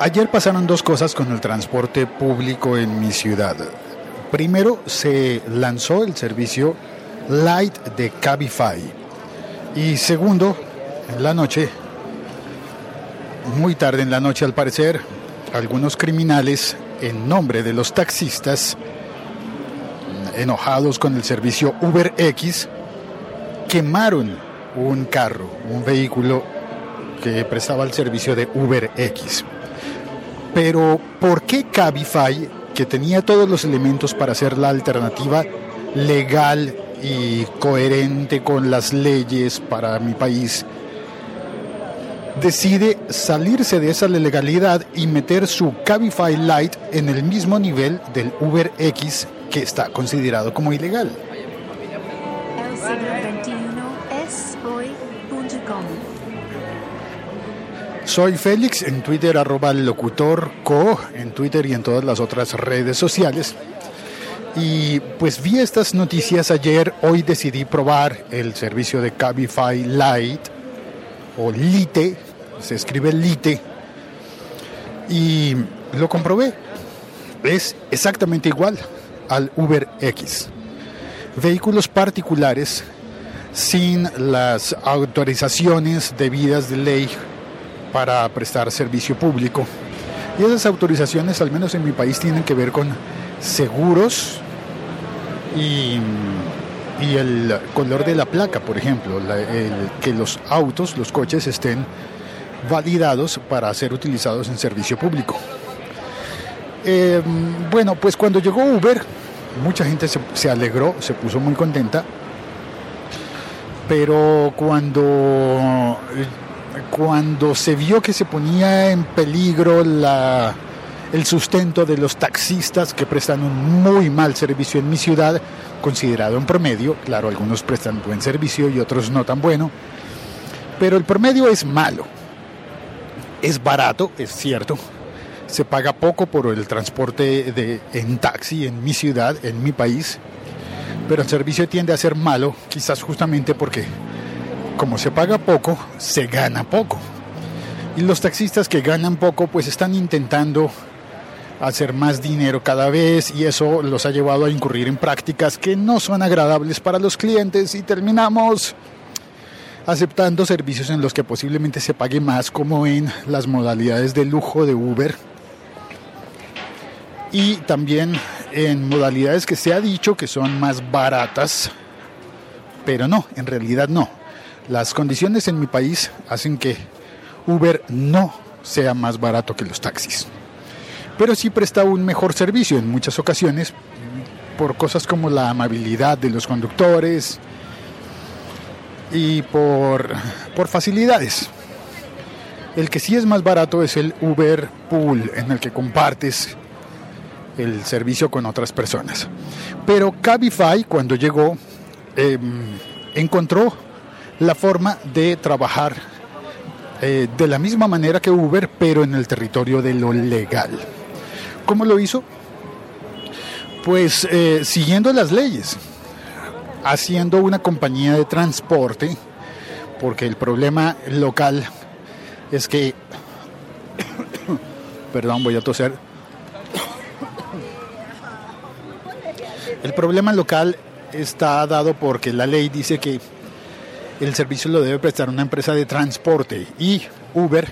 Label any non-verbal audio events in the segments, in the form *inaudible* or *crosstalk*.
Ayer pasaron dos cosas con el transporte público en mi ciudad. Primero, se lanzó el servicio Light de Cabify. Y segundo, en la noche, muy tarde en la noche al parecer, algunos criminales, en nombre de los taxistas, enojados con el servicio UberX, quemaron un carro, un vehículo que prestaba el servicio de UberX. Pero, ¿por qué Cabify, que tenía todos los elementos para ser la alternativa legal y coherente con las leyes para mi país, decide salirse de esa legalidad y meter su Cabify Lite en el mismo nivel del UberX que está considerado como ilegal? Soy Félix, en Twitter arroba locutor co, en Twitter y en todas las otras redes sociales. Y pues vi estas noticias ayer, hoy decidí probar el servicio de Cabify Lite o Lite, se escribe Lite, y lo comprobé. Es exactamente igual al Uber X. Vehículos particulares sin las autorizaciones debidas de ley para prestar servicio público. Y esas autorizaciones, al menos en mi país, tienen que ver con seguros y, el color de la placa, por ejemplo, que los autos, los coches estén validados para ser utilizados en servicio público. Em, bueno, pues cuando llegó Uber, mucha gente se alegró, se puso muy contenta, pero cuando cuando se vio que se ponía en peligro el sustento de los taxistas que prestan un muy mal servicio en mi ciudad, considerado en promedio, claro, algunos prestan buen servicio y otros no tan bueno, pero el promedio es malo. Es barato, es cierto, se paga poco por el transporte de, en taxi en mi ciudad, en mi país, pero el servicio tiende a ser malo, quizás justamente porque como se paga poco, se gana poco. Y los taxistas que ganan poco, pues están intentando hacer más dinero cada vez y eso los ha llevado a incurrir en prácticas que no son agradables para los clientes y terminamos aceptando servicios en los que posiblemente se pague más como en las modalidades de lujo de Uber y también en modalidades que se ha dicho que son más baratas, pero no, en realidad no. Las condiciones en mi país hacen que Uber no sea más barato que los taxis. Pero sí presta un mejor servicio en muchas ocasiones por cosas como la amabilidad de los conductores y por, por facilidades. El que sí es más barato es el Uber Pool, en el que compartes el servicio con otras personas. Pero Cabify, cuando llegó, em, encontró la forma de trabajar eh, de la misma manera que Uber, pero en el territorio de lo legal. ¿Cómo lo hizo? Pues eh, siguiendo las leyes, haciendo una compañía de transporte, porque el problema local es que, *coughs* perdón, voy a toser, el problema local está dado porque la ley dice que el servicio lo debe prestar una empresa de transporte y Uber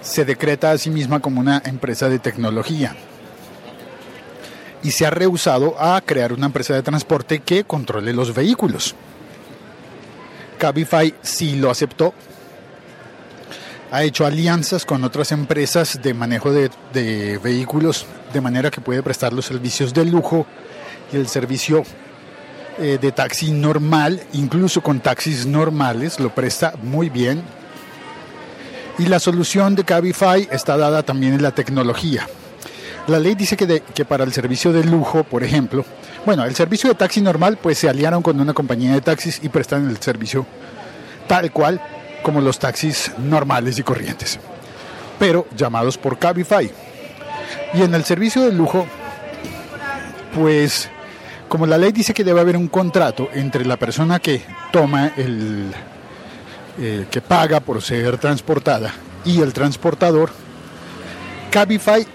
se decreta a sí misma como una empresa de tecnología y se ha rehusado a crear una empresa de transporte que controle los vehículos. Cabify sí lo aceptó, ha hecho alianzas con otras empresas de manejo de, de, vehículos de manera que puede prestar los servicios de lujo y el servicio eh, de taxi normal, incluso con taxis normales, lo presta muy bien. Y la solución de Cabify está dada también en la tecnología. La ley dice que, que para el servicio de lujo, por ejemplo, bueno, el servicio de taxi normal, pues se aliaron con una compañía de taxis y prestan el servicio tal cual como los taxis normales y corrientes, pero llamados por Cabify. Y en el servicio de lujo, pues como la ley dice que debe haber un contrato entre la persona que toma el, eh, que paga por ser transportada y el transportador, Cabify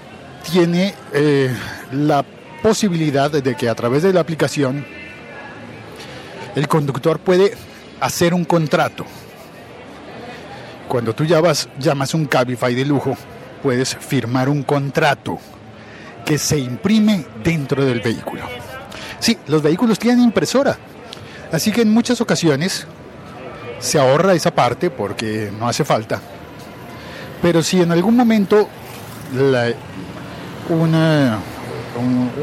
tiene eh, la posibilidad de que a través de la aplicación el conductor puede hacer un contrato. Cuando tú llamas, llamas un Cabify de lujo, puedes firmar un contrato que se imprime dentro del vehículo. Sí, los vehículos tienen impresora, así que en muchas ocasiones se ahorra esa parte porque no hace falta. Pero si en algún momento una,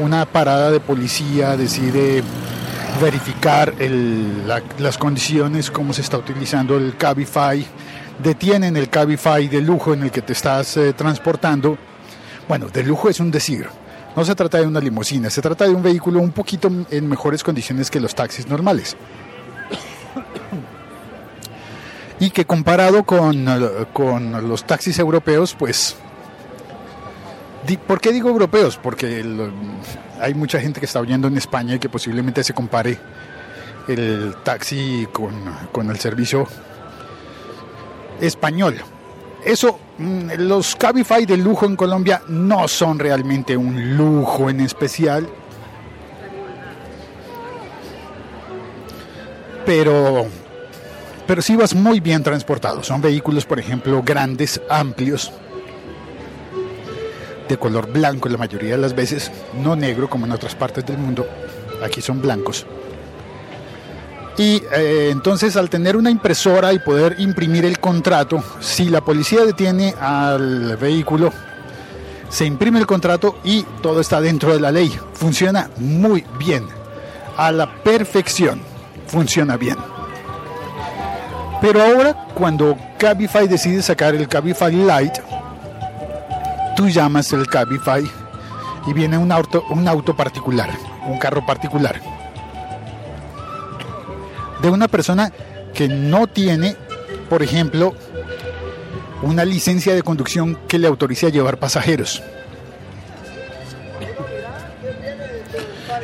una parada de policía decide verificar las condiciones, cómo se está utilizando el Cabify, detienen el Cabify de lujo en el que te estás eh, transportando. Bueno, de lujo es un decir. No se trata de una limusina, se trata de un vehículo un poquito en mejores condiciones que los taxis normales. Y que comparado con, con los taxis europeos, pues ¿Por qué digo europeos? Porque hay mucha gente que está oyendo en España y que posiblemente se compare el taxi con, el servicio español. Eso, mm, los Cabify de lujo en Colombia no son realmente un lujo en especial. Pero, pero sí vas muy bien transportado. Son vehículos, por ejemplo, grandes, amplios de color blanco la mayoría de las veces, no negro como en otras partes del mundo, aquí son blancos. Y eh, entonces al tener una impresora y poder imprimir el contrato, si la policía detiene al vehículo, se imprime el contrato y todo está dentro de la ley. Funciona muy bien, a la perfección, funciona bien. Pero ahora cuando Cabify decide sacar el Cabify Lite, tú llamas el Cabify y viene un auto, un auto particular, un carro particular, de una persona que no tiene, por ejemplo, una licencia de conducción que le autorice a llevar pasajeros.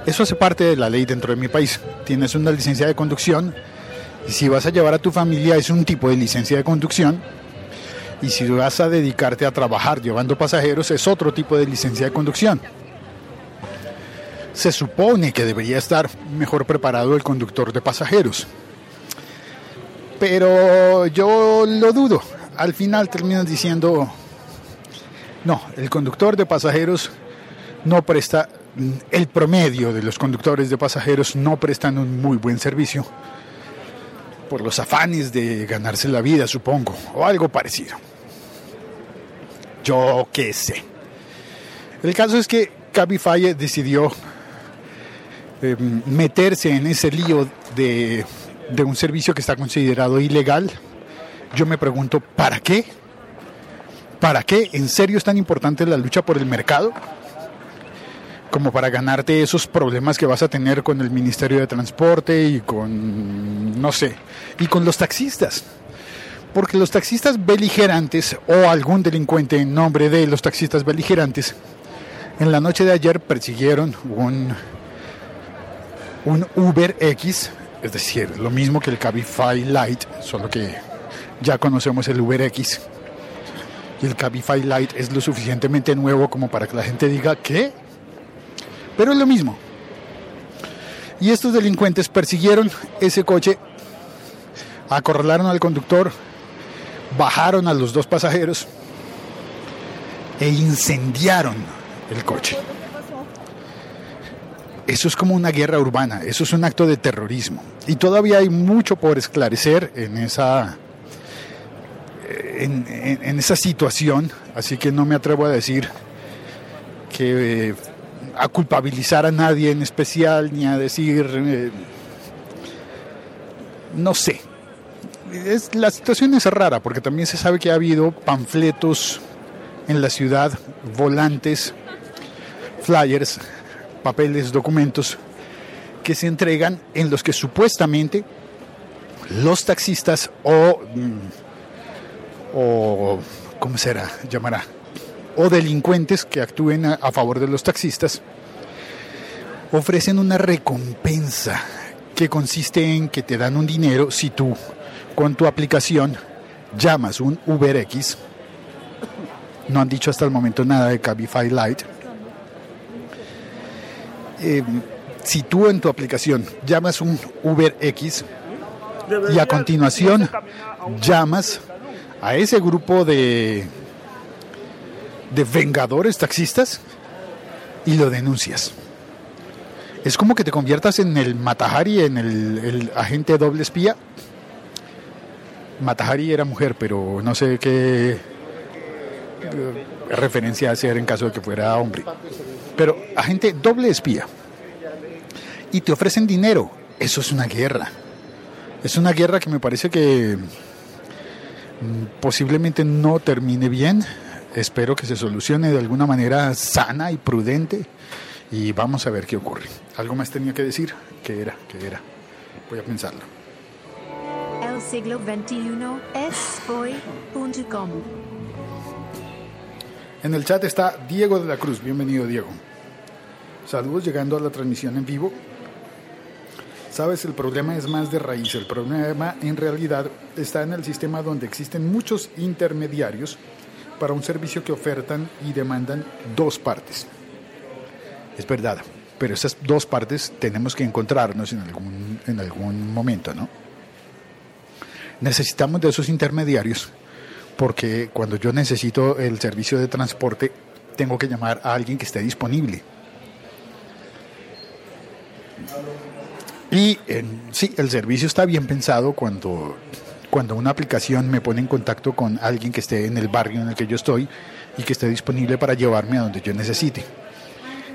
Eso hace parte de la ley dentro de mi país. Tienes una licencia de conducción y si vas a llevar a tu familia es un tipo de licencia de conducción y si vas a dedicarte a trabajar llevando pasajeros es otro tipo de licencia de conducción. Se supone que debería estar mejor preparado el conductor de pasajeros. Pero yo lo dudo. Al final terminan diciendo, no, el conductor de pasajeros no presta, el promedio de los conductores de pasajeros no prestan un muy buen servicio por los afanes de ganarse la vida, supongo, o algo parecido. Yo qué sé. El caso es que Cabify decidió em, meterse en ese lío de, de un servicio que está considerado ilegal. Yo me pregunto, ¿para qué? ¿Para qué? ¿En serio es tan importante la lucha por el mercado? como para ganarte esos problemas que vas a tener con el Ministerio de Transporte y con, no sé, y con los taxistas. Porque los taxistas beligerantes o algún delincuente en nombre de los taxistas beligerantes, en la noche de ayer persiguieron un, un Uber X, es decir, lo mismo que el Cabify Lite, solo que ya conocemos el Uber X. Y el Cabify Lite es lo suficientemente nuevo como para que la gente diga, ¿qué? Pero es lo mismo. Y estos delincuentes persiguieron ese coche, acorralaron al conductor, bajaron a los dos pasajeros e incendiaron el coche. Eso es como una guerra urbana, eso es un acto de terrorismo. Y todavía hay mucho por esclarecer en esa, en, esa situación, así que no me atrevo a decir que a culpabilizar a nadie en especial ni a decir, eh, no sé. La situación es rara porque también se sabe que ha habido panfletos en la ciudad, volantes, flyers, papeles, documentos que se entregan en los que supuestamente los taxistas o, mm, o ¿cómo será? Llamará o delincuentes que actúen a, favor de los taxistas ofrecen una recompensa que consiste en que te dan un dinero si tú con tu aplicación llamas un UberX No han dicho hasta el momento nada de Cabify Lite. Eh, si tú en tu aplicación llamas un Uber X y a continuación llamas a ese grupo de, de vengadores taxistas y lo denuncias. Es como que te conviertas en el Matahari, en el, el agente doble espía. Matahari era mujer, pero no sé qué eh, referencia hacer en caso de que fuera hombre. Pero agente doble espía. Y te ofrecen dinero. Eso es una guerra. Es una guerra que me parece que mm, posiblemente no termine bien. Espero que se solucione de alguna manera sana y prudente. Y vamos a ver qué ocurre. ¿Algo más tenía que decir? ¿Qué era? ¿Qué era? Voy a pensarlo. El siglo XXI es hoy.com. En el chat está Diego de la Cruz. Bienvenido, Diego. Saludos llegando a la transmisión en vivo. Sabes, el problema es más de raíz. El problema en realidad está en el sistema donde existen muchos intermediarios para un servicio que ofertan y demandan dos partes. Es verdad, pero esas dos partes tenemos que encontrarnos en algún, en algún momento, ¿no? Necesitamos de esos intermediarios porque cuando yo necesito el servicio de transporte tengo que llamar a alguien que esté disponible. Y en, sí, el servicio está bien pensado cuando, cuando una aplicación me pone en contacto con alguien que esté en el barrio en el que yo estoy y que esté disponible para llevarme a donde yo necesite.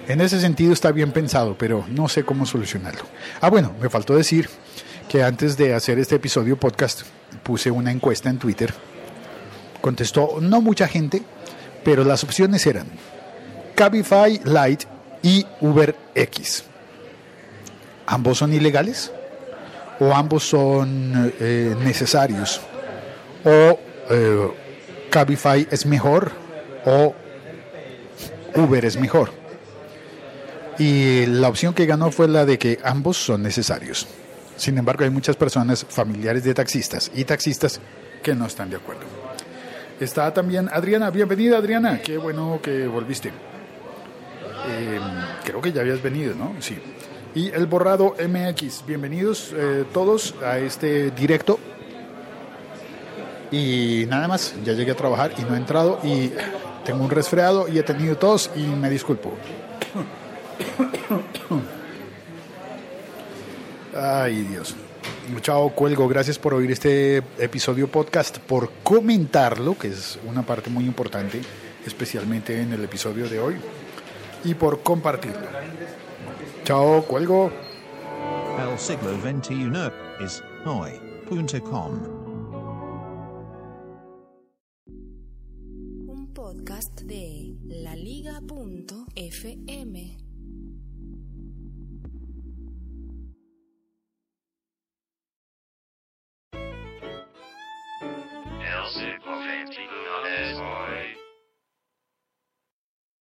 En ese sentido está bien pensado, pero no sé cómo solucionarlo. Ah, bueno, me faltó decir que antes de hacer este episodio podcast puse una encuesta en Twitter. Contestó no mucha gente, pero las opciones eran Cabify Lite y Uber X. ¿Ambos son ilegales? ¿O ambos son eh, necesarios? ¿O eh, Cabify es mejor? ¿O Uber es mejor? Y la opción que ganó fue la de que ambos son necesarios. Sin embargo, hay muchas personas familiares de taxistas y taxistas que no están de acuerdo. Está también Adriana. Bienvenida, Adriana. Qué bueno que volviste. Eh, creo que ya habías venido, ¿no? Sí. Y el borrado MX. Bienvenidos eh, todos a este directo. Y nada más, ya llegué a trabajar y no he entrado y tengo un resfriado y he tenido tos y me disculpo. *coughs* Ay, Dios. Chao, cuelgo. Gracias por oír este episodio podcast, por comentarlo, que es una parte muy importante, especialmente en el episodio de hoy, y por compartirlo. Chao, cuelgo. El siglo XXI es hoy.com. Un podcast de laliga.fm.